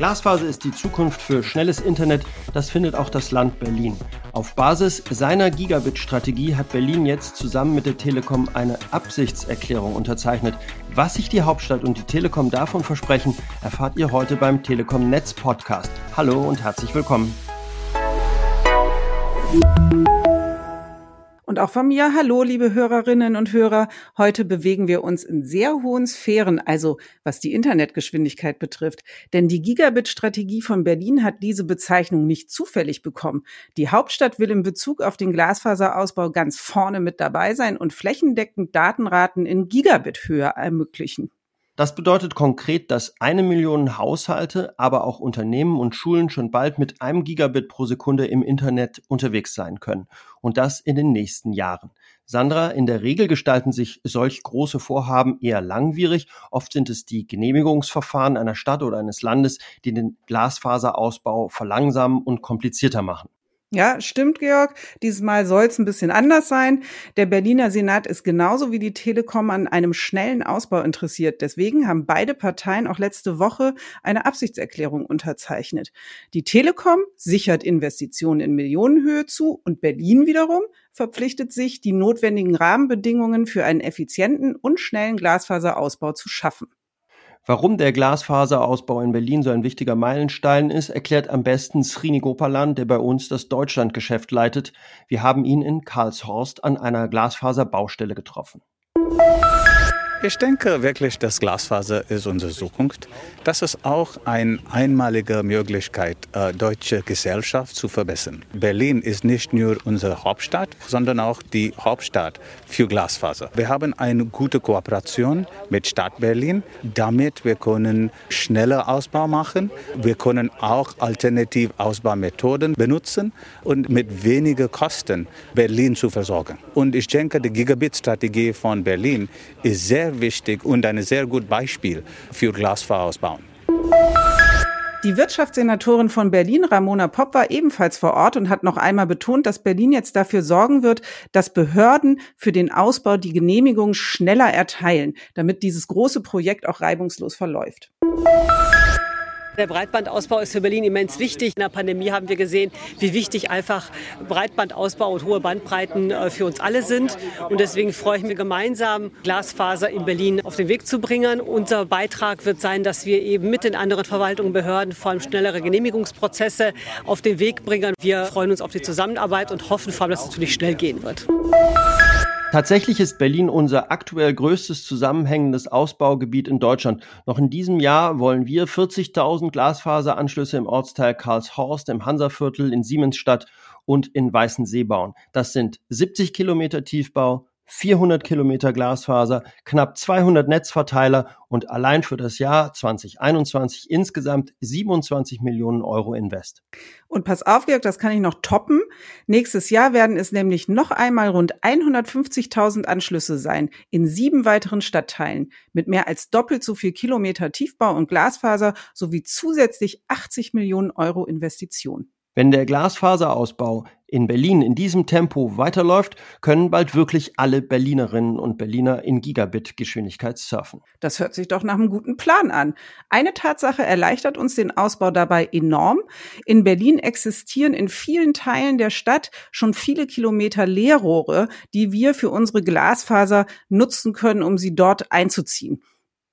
Glasfaser ist die Zukunft für schnelles Internet, das findet auch das Land Berlin. Auf Basis seiner Gigabit-Strategie hat Berlin jetzt zusammen mit der Telekom eine Absichtserklärung unterzeichnet. Was sich die Hauptstadt und die Telekom davon versprechen, erfahrt ihr heute beim Telekom Netz Podcast. Hallo und herzlich willkommen. Und auch von mir, hallo, liebe Hörerinnen und Hörer. Heute bewegen wir uns in sehr hohen Sphären, also was die Internetgeschwindigkeit betrifft. Denn die Gigabit-Strategie von Berlin hat diese Bezeichnung nicht zufällig bekommen. Die Hauptstadt will in Bezug auf den Glasfaserausbau ganz vorne mit dabei sein und flächendeckend Datenraten in Gigabit-Höhe ermöglichen. Das bedeutet konkret, dass eine Million Haushalte, aber auch Unternehmen und Schulen schon bald mit einem Gigabit pro Sekunde im Internet unterwegs sein können. Und das in den nächsten Jahren. Sandra, in der Regel gestalten sich solch große Vorhaben eher langwierig. Oft sind es die Genehmigungsverfahren einer Stadt oder eines Landes, die den Glasfaserausbau verlangsamen und komplizierter machen. Ja, stimmt, Georg. Diesmal soll es ein bisschen anders sein. Der Berliner Senat ist genauso wie die Telekom an einem schnellen Ausbau interessiert. Deswegen haben beide Parteien auch letzte Woche eine Absichtserklärung unterzeichnet. Die Telekom sichert Investitionen in Millionenhöhe zu und Berlin wiederum verpflichtet sich, die notwendigen Rahmenbedingungen für einen effizienten und schnellen Glasfaserausbau zu schaffen. Warum der Glasfaserausbau in Berlin so ein wichtiger Meilenstein ist, erklärt am besten Srini Gopalan, der bei uns das Deutschlandgeschäft leitet. Wir haben ihn in Karlshorst an einer Glasfaserbaustelle getroffen. Ich denke wirklich, dass Glasfaser ist unsere Zukunft. Das ist auch eine einmalige Möglichkeit, äh, deutsche Gesellschaft zu verbessern. Berlin ist nicht nur unsere Hauptstadt, sondern auch die Hauptstadt für Glasfaser. Wir haben eine gute Kooperation mit Stadt Berlin, damit wir können schneller Ausbau machen. Wir können auch alternative Ausbaumethoden benutzen und mit weniger Kosten Berlin zu versorgen. Und ich denke, die Gigabit-Strategie von Berlin ist sehr sehr wichtig und ein sehr gutes Beispiel für Glasfaserausbau. Die Wirtschaftssenatorin von Berlin, Ramona Popp, war ebenfalls vor Ort und hat noch einmal betont, dass Berlin jetzt dafür sorgen wird, dass Behörden für den Ausbau die Genehmigung schneller erteilen, damit dieses große Projekt auch reibungslos verläuft. Der Breitbandausbau ist für Berlin immens wichtig. In der Pandemie haben wir gesehen, wie wichtig einfach Breitbandausbau und hohe Bandbreiten äh, für uns alle sind. Und deswegen freue ich mich gemeinsam, Glasfaser in Berlin auf den Weg zu bringen. Unser Beitrag wird sein, dass wir eben mit den anderen Verwaltungen, Behörden vor allem schnellere Genehmigungsprozesse auf den Weg bringen. Wir freuen uns auf die Zusammenarbeit und hoffen vor allem, dass es natürlich schnell gehen wird. Tatsächlich ist Berlin unser aktuell größtes zusammenhängendes Ausbaugebiet in Deutschland. Noch in diesem Jahr wollen wir 40.000 Glasfaseranschlüsse im Ortsteil Karlshorst, im Hansaviertel, in Siemensstadt und in Weißensee bauen. Das sind 70 Kilometer Tiefbau, 400 Kilometer Glasfaser, knapp 200 Netzverteiler und allein für das Jahr 2021 insgesamt 27 Millionen Euro Invest. Und pass auf, Georg, das kann ich noch toppen. Nächstes Jahr werden es nämlich noch einmal rund 150.000 Anschlüsse sein in sieben weiteren Stadtteilen mit mehr als doppelt so viel Kilometer Tiefbau und Glasfaser sowie zusätzlich 80 Millionen Euro Investitionen. Wenn der Glasfaserausbau in Berlin in diesem Tempo weiterläuft, können bald wirklich alle Berlinerinnen und Berliner in Gigabit-Geschwindigkeit surfen. Das hört sich doch nach einem guten Plan an. Eine Tatsache erleichtert uns den Ausbau dabei enorm. In Berlin existieren in vielen Teilen der Stadt schon viele Kilometer Leerrohre, die wir für unsere Glasfaser nutzen können, um sie dort einzuziehen.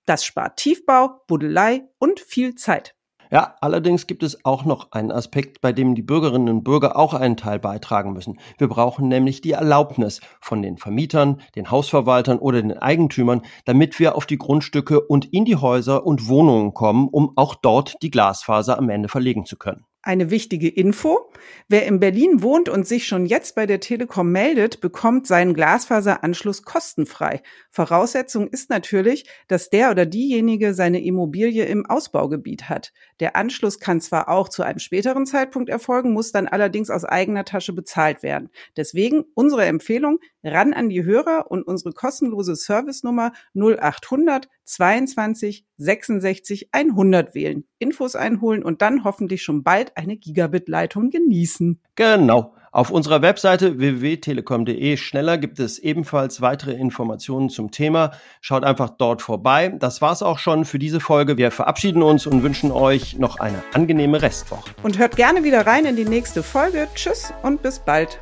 Das spart Tiefbau, Buddelei und viel Zeit. Ja, allerdings gibt es auch noch einen Aspekt, bei dem die Bürgerinnen und Bürger auch einen Teil beitragen müssen. Wir brauchen nämlich die Erlaubnis von den Vermietern, den Hausverwaltern oder den Eigentümern, damit wir auf die Grundstücke und in die Häuser und Wohnungen kommen, um auch dort die Glasfaser am Ende verlegen zu können. Eine wichtige Info. Wer in Berlin wohnt und sich schon jetzt bei der Telekom meldet, bekommt seinen Glasfaseranschluss kostenfrei. Voraussetzung ist natürlich, dass der oder diejenige seine Immobilie im Ausbaugebiet hat. Der Anschluss kann zwar auch zu einem späteren Zeitpunkt erfolgen, muss dann allerdings aus eigener Tasche bezahlt werden. Deswegen unsere Empfehlung, ran an die Hörer und unsere kostenlose Servicenummer 0800 22 66 100 wählen, Infos einholen und dann hoffentlich schon bald eine Gigabit-Leitung genießen. Genau. Auf unserer Webseite www.telekom.de schneller gibt es ebenfalls weitere Informationen zum Thema. Schaut einfach dort vorbei. Das war's auch schon für diese Folge. Wir verabschieden uns und wünschen euch noch eine angenehme Restwoche. Und hört gerne wieder rein in die nächste Folge. Tschüss und bis bald.